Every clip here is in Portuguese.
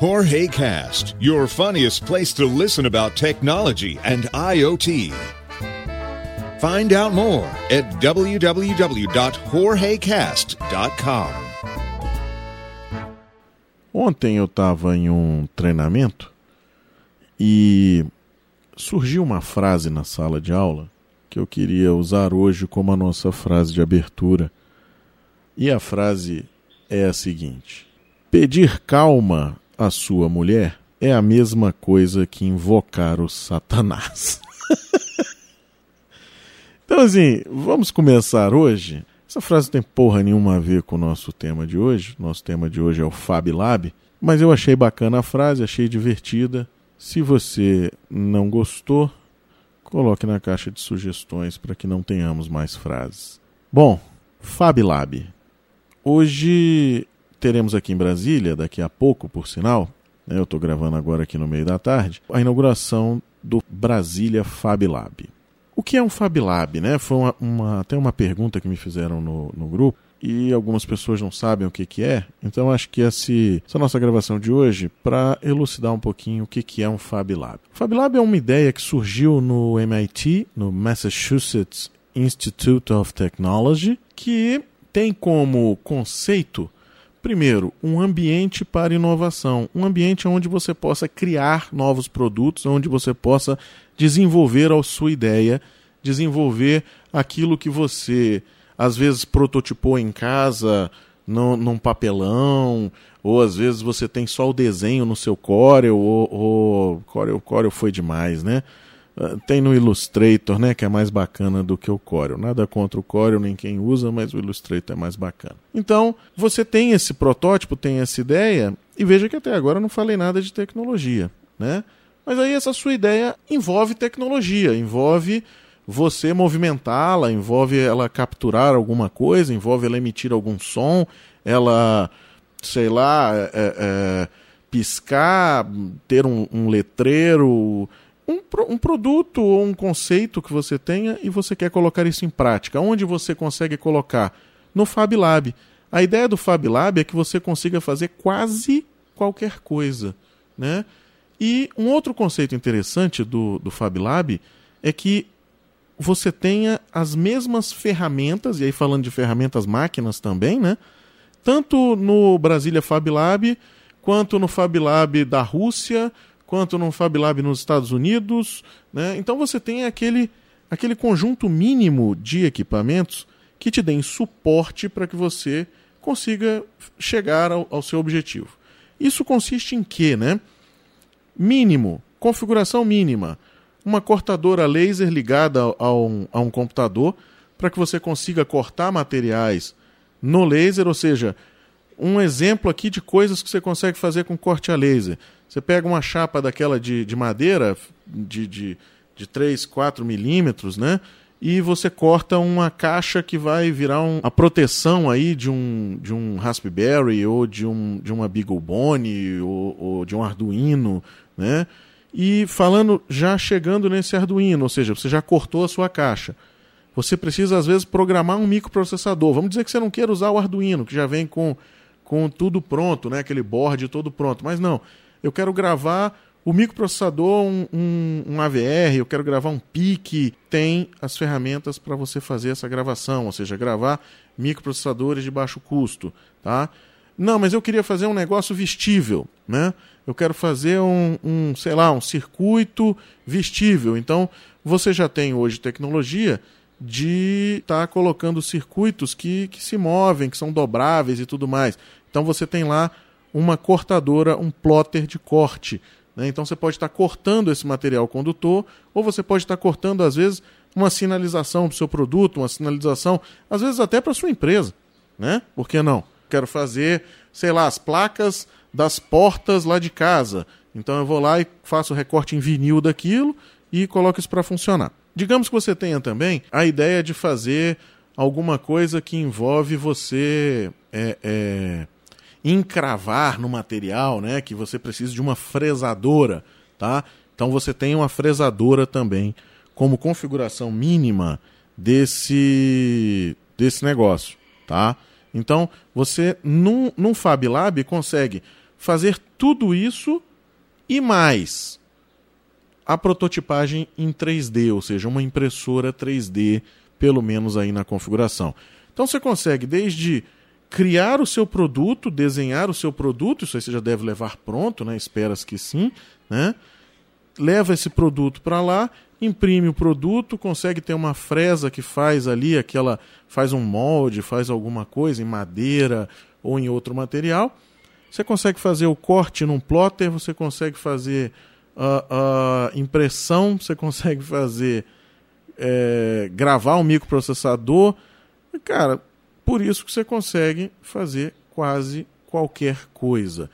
Jorge Cast, your funniest place to listen about technology and IoT. Find out more at www.jorgecast.com. Ontem eu estava em um treinamento e surgiu uma frase na sala de aula que eu queria usar hoje como a nossa frase de abertura. E a frase é a seguinte: Pedir calma à sua mulher é a mesma coisa que invocar o Satanás. então, assim, vamos começar hoje. Essa frase não tem porra nenhuma a ver com o nosso tema de hoje. Nosso tema de hoje é o Fab Lab. Mas eu achei bacana a frase, achei divertida. Se você não gostou, coloque na caixa de sugestões para que não tenhamos mais frases. Bom, Fab Lab. Hoje teremos aqui em Brasília, daqui a pouco, por sinal, né, eu estou gravando agora aqui no meio da tarde, a inauguração do Brasília Fab Lab. O que é um Fab Lab? Né? Foi uma, uma, até uma pergunta que me fizeram no, no grupo e algumas pessoas não sabem o que, que é, então acho que esse, essa nossa gravação de hoje para elucidar um pouquinho o que, que é um Fab Lab. O Fab Lab é uma ideia que surgiu no MIT, no Massachusetts Institute of Technology, que tem como conceito Primeiro, um ambiente para inovação, um ambiente onde você possa criar novos produtos, onde você possa desenvolver a sua ideia, desenvolver aquilo que você às vezes prototipou em casa, no, num papelão, ou às vezes você tem só o desenho no seu Corel, ou, ou Corel, Corel foi demais, né? Ah, tem no Illustrator, né, que é mais bacana do que o Corel. Nada contra o Corel, nem quem usa, mas o Illustrator é mais bacana. Então, você tem esse protótipo, tem essa ideia, e veja que até agora eu não falei nada de tecnologia, né? Mas aí essa sua ideia envolve tecnologia, envolve você movimentá-la, envolve ela capturar alguma coisa, envolve ela emitir algum som, ela, sei lá, é, é, piscar, ter um, um letreiro, um, um produto ou um conceito que você tenha e você quer colocar isso em prática. Onde você consegue colocar? No Fab Lab. A ideia do Fab Lab é que você consiga fazer quase qualquer coisa. Né? E um outro conceito interessante do, do Fab Lab é que você tenha as mesmas ferramentas, e aí falando de ferramentas máquinas também, né? Tanto no Brasília Fab Lab, quanto no Fab Lab da Rússia, quanto no Fab Lab nos Estados Unidos. Né? Então você tem aquele, aquele conjunto mínimo de equipamentos que te deem suporte para que você consiga chegar ao, ao, seu objetivo. Isso consiste em quê? Né? Mínimo, configuração mínima. Uma cortadora laser ligada a um, a um computador para que você consiga cortar materiais no laser, ou seja, um exemplo aqui de coisas que você consegue fazer com corte a laser. Você pega uma chapa daquela de, de madeira de, de, de 3, 4 milímetros, né? E você corta uma caixa que vai virar um, a proteção aí de um, de um Raspberry ou de, um, de uma BeagleBone ou, ou de um Arduino, né? E falando, já chegando nesse Arduino, ou seja, você já cortou a sua caixa. Você precisa, às vezes, programar um microprocessador. Vamos dizer que você não queira usar o Arduino, que já vem com, com tudo pronto, né? aquele board todo pronto. Mas não, eu quero gravar o microprocessador, um, um, um AVR, eu quero gravar um PIC, tem as ferramentas para você fazer essa gravação, ou seja, gravar microprocessadores de baixo custo, tá? Não, mas eu queria fazer um negócio vestível, né? Eu quero fazer um, um sei lá, um circuito vestível. Então, você já tem hoje tecnologia de estar tá colocando circuitos que, que se movem, que são dobráveis e tudo mais. Então, você tem lá uma cortadora, um plotter de corte. Né? Então você pode estar cortando esse material condutor, ou você pode estar cortando, às vezes, uma sinalização para o seu produto, uma sinalização, às vezes até para a sua empresa. Né? Por que não? Quero fazer, sei lá, as placas das portas lá de casa. Então eu vou lá e faço o recorte em vinil daquilo e coloco isso para funcionar. Digamos que você tenha também a ideia de fazer alguma coisa que envolve você é, é, encravar no material, né, que você precisa de uma fresadora, tá? Então você tem uma fresadora também como configuração mínima desse desse negócio, tá? Então você num, num Fab Lab consegue fazer tudo isso e mais a prototipagem em 3D, ou seja, uma impressora 3D, pelo menos aí na configuração. Então você consegue desde criar o seu produto, desenhar o seu produto, isso aí você já deve levar pronto, né? Esperas que sim, né? Leva esse produto para lá, imprime o produto, consegue ter uma fresa que faz ali aquela, faz um molde, faz alguma coisa em madeira ou em outro material. Você consegue fazer o corte num plotter, você consegue fazer a, a impressão, você consegue fazer é, gravar um microprocessador. Cara, por isso que você consegue fazer quase qualquer coisa.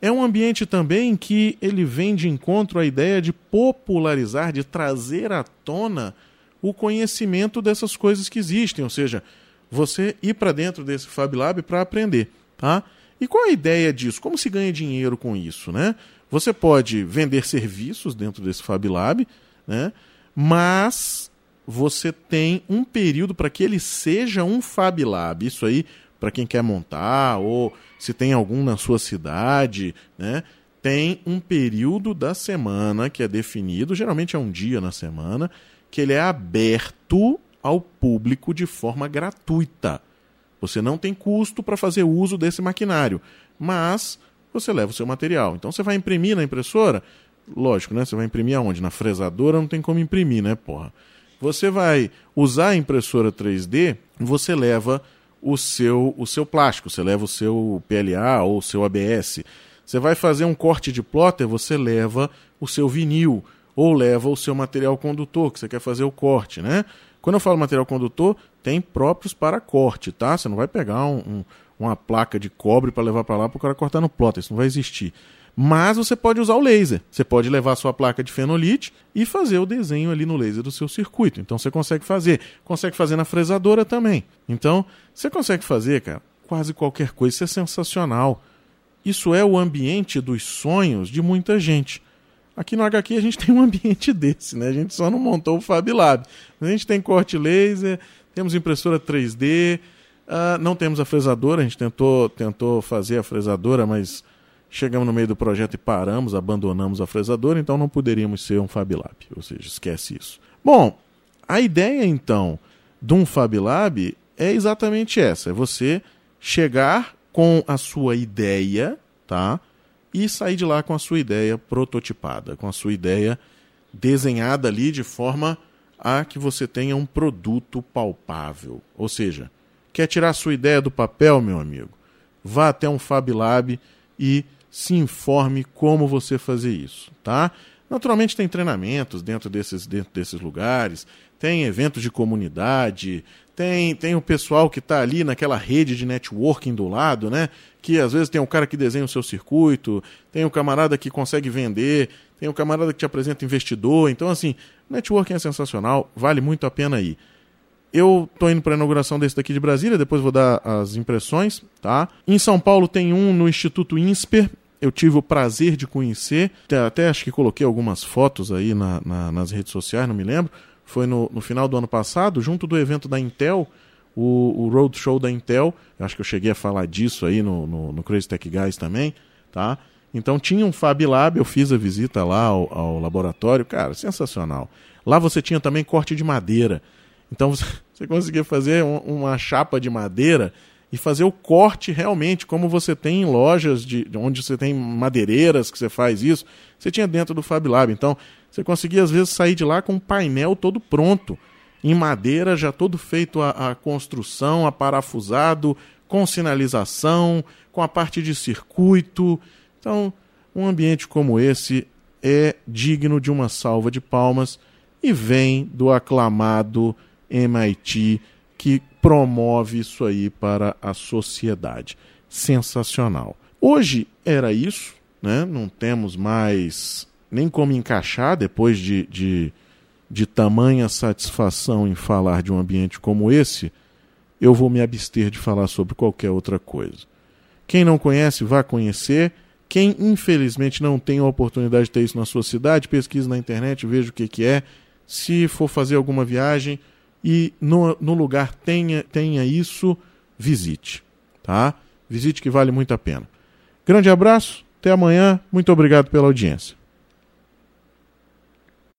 É um ambiente também que ele vem de encontro à ideia de popularizar, de trazer à tona o conhecimento dessas coisas que existem, ou seja, você ir para dentro desse Fab Lab para aprender, tá? E qual a ideia disso? Como se ganha dinheiro com isso, né? Você pode vender serviços dentro desse Fab Lab, né? mas você tem um período para que ele seja um Fab Lab. Isso aí, para quem quer montar, ou se tem algum na sua cidade, né? tem um período da semana que é definido, geralmente é um dia na semana, que ele é aberto ao público de forma gratuita. Você não tem custo para fazer uso desse maquinário, mas você leva o seu material. Então você vai imprimir na impressora, lógico, né? Você vai imprimir aonde? Na fresadora não tem como imprimir, né, porra? Você vai usar a impressora 3D, você leva o seu, o seu plástico, você leva o seu PLA ou o seu ABS. Você vai fazer um corte de plotter, você leva o seu vinil ou leva o seu material condutor, que você quer fazer o corte, né? Quando eu falo material condutor, tem próprios para corte, tá? Você não vai pegar um, um uma placa de cobre para levar para lá para o cara cortar no plotter. Isso não vai existir. Mas você pode usar o laser. Você pode levar a sua placa de fenolite e fazer o desenho ali no laser do seu circuito. Então você consegue fazer. Consegue fazer na fresadora também. Então, você consegue fazer, cara, quase qualquer coisa. Isso é sensacional. Isso é o ambiente dos sonhos de muita gente. Aqui no HQ a gente tem um ambiente desse, né? A gente só não montou o Fab Lab. A gente tem corte laser, temos impressora 3D, Uh, não temos a fresadora, a gente tentou, tentou fazer a fresadora, mas chegamos no meio do projeto e paramos, abandonamos a fresadora, então não poderíamos ser um Fab Lab, ou seja, esquece isso. Bom, a ideia então de um Fab Lab é exatamente essa: é você chegar com a sua ideia, tá? E sair de lá com a sua ideia prototipada, com a sua ideia desenhada ali de forma a que você tenha um produto palpável. Ou seja, Quer tirar sua ideia do papel, meu amigo? Vá até um Fab Lab e se informe como você fazer isso, tá? Naturalmente tem treinamentos dentro desses, dentro desses lugares, tem eventos de comunidade, tem, tem o pessoal que está ali naquela rede de networking do lado, né? Que às vezes tem o cara que desenha o seu circuito, tem o camarada que consegue vender, tem o camarada que te apresenta investidor. Então, assim, networking é sensacional, vale muito a pena ir. Eu tô indo para a inauguração desse daqui de Brasília, depois vou dar as impressões, tá? Em São Paulo tem um no Instituto INSPER, eu tive o prazer de conhecer, até, acho que coloquei algumas fotos aí na, na, nas redes sociais, não me lembro. Foi no, no, final do ano passado, junto do evento da Intel, o, o Roadshow da Intel. Acho que eu cheguei a falar disso aí no, no, no Crazy Tech Guys também, tá? Então tinha um Fab Lab, eu fiz a visita lá ao, ao laboratório, cara, sensacional. Lá você tinha também corte de madeira. Então você conseguia fazer uma chapa de madeira e fazer o corte realmente, como você tem em lojas de, onde você tem madeireiras que você faz isso, você tinha dentro do Fab Lab. Então você conseguia às vezes sair de lá com um painel todo pronto, em madeira, já todo feito a, a construção, aparafusado, com sinalização, com a parte de circuito. Então, um ambiente como esse é digno de uma salva de palmas e vem do aclamado MIT que promove isso aí para a sociedade. Sensacional. Hoje era isso, né? não temos mais nem como encaixar depois de, de, de tamanha satisfação em falar de um ambiente como esse. Eu vou me abster de falar sobre qualquer outra coisa. Quem não conhece, vá conhecer. Quem infelizmente não tem a oportunidade de ter isso na sua cidade, pesquise na internet, veja o que, que é. Se for fazer alguma viagem, e no, no lugar tenha, tenha isso, visite. Tá? Visite que vale muito a pena. Grande abraço, Até amanhã. Muito obrigado pela audiência.